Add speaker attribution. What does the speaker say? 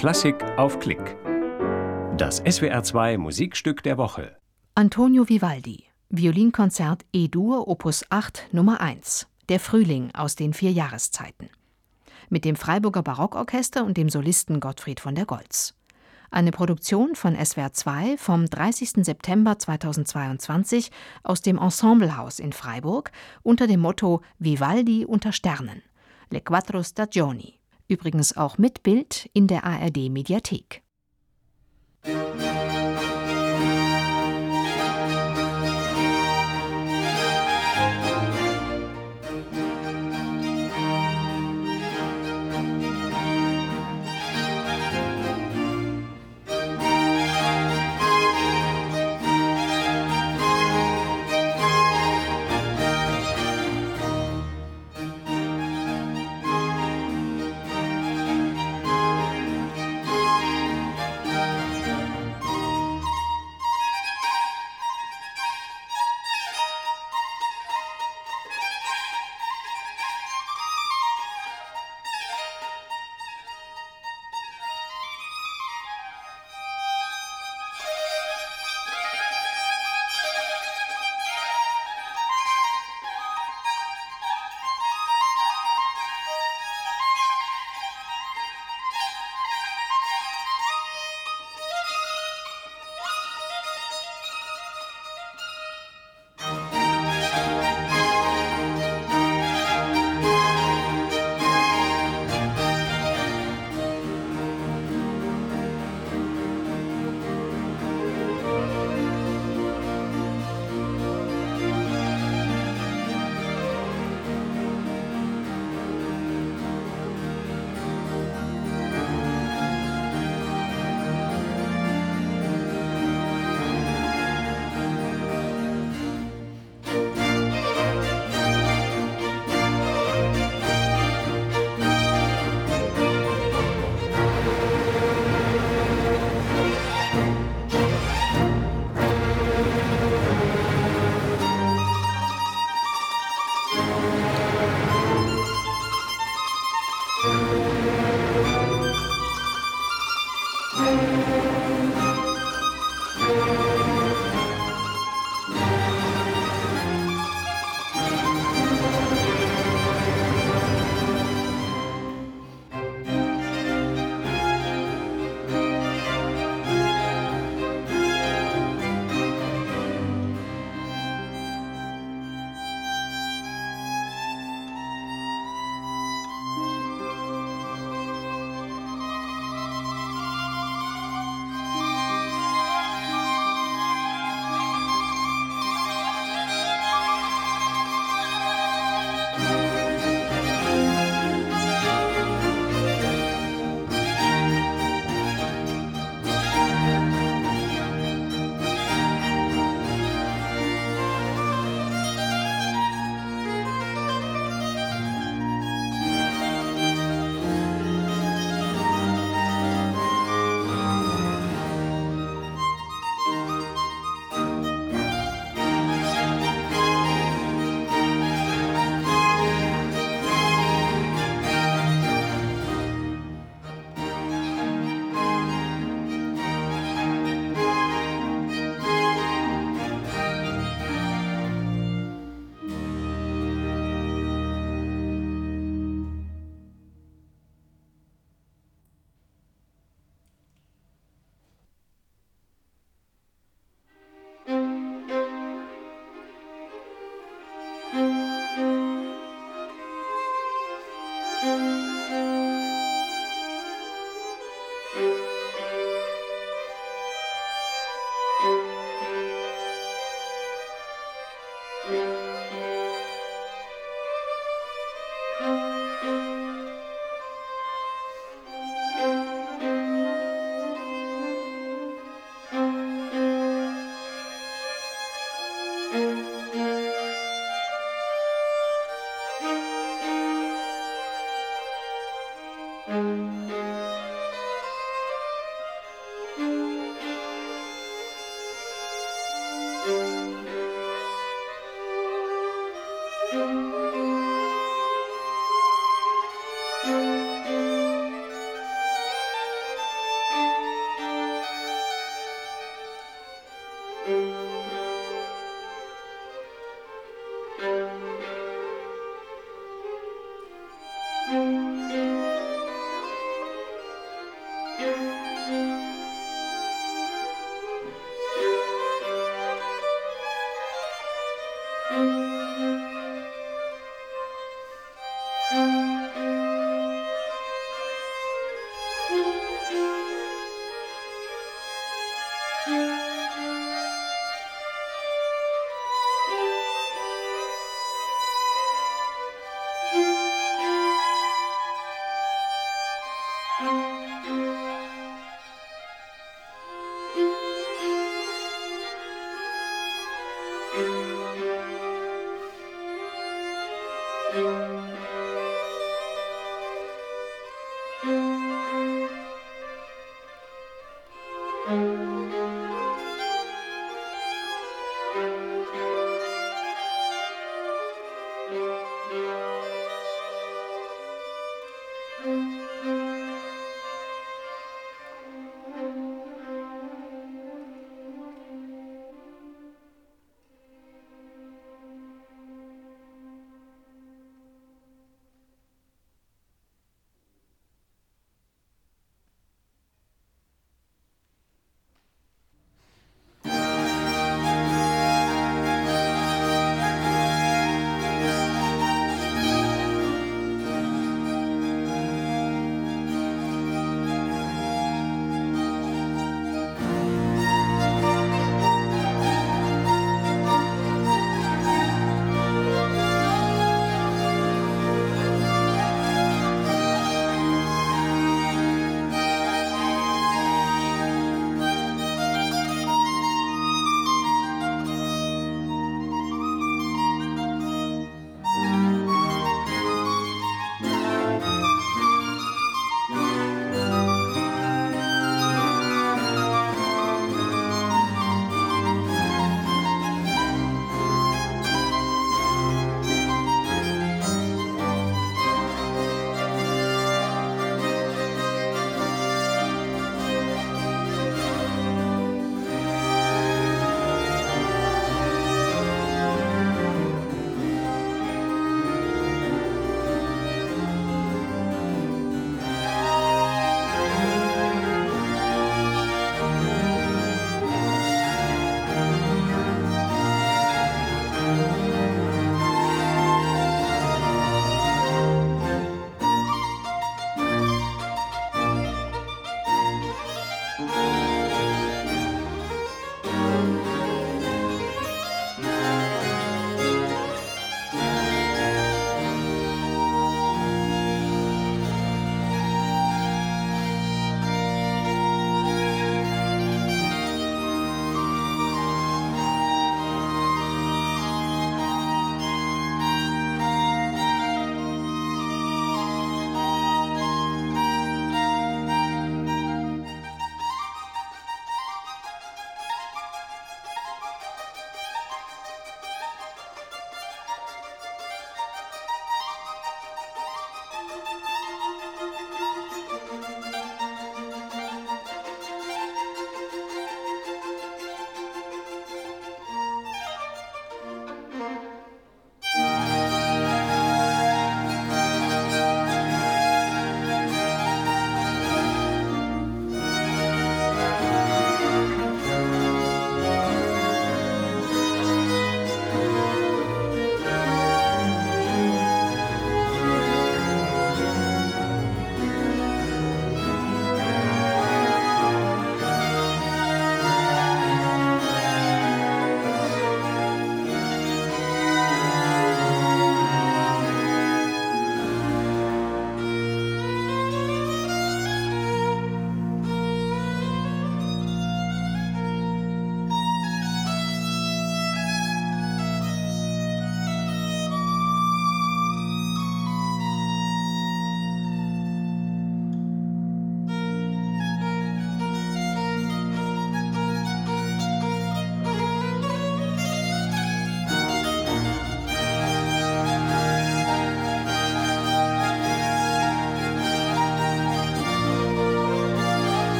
Speaker 1: Klassik auf Klick. Das SWR2 Musikstück der Woche.
Speaker 2: Antonio Vivaldi, Violinkonzert E-Dur Opus 8 Nummer 1. Der Frühling aus den vier Jahreszeiten. Mit dem Freiburger Barockorchester und dem Solisten Gottfried von der Goltz. Eine Produktion von SWR 2 vom 30. September 2022 aus dem Ensemblehaus in Freiburg unter dem Motto Vivaldi unter Sternen. Le Quattro Stagioni. Übrigens auch mit Bild in der ARD Mediathek.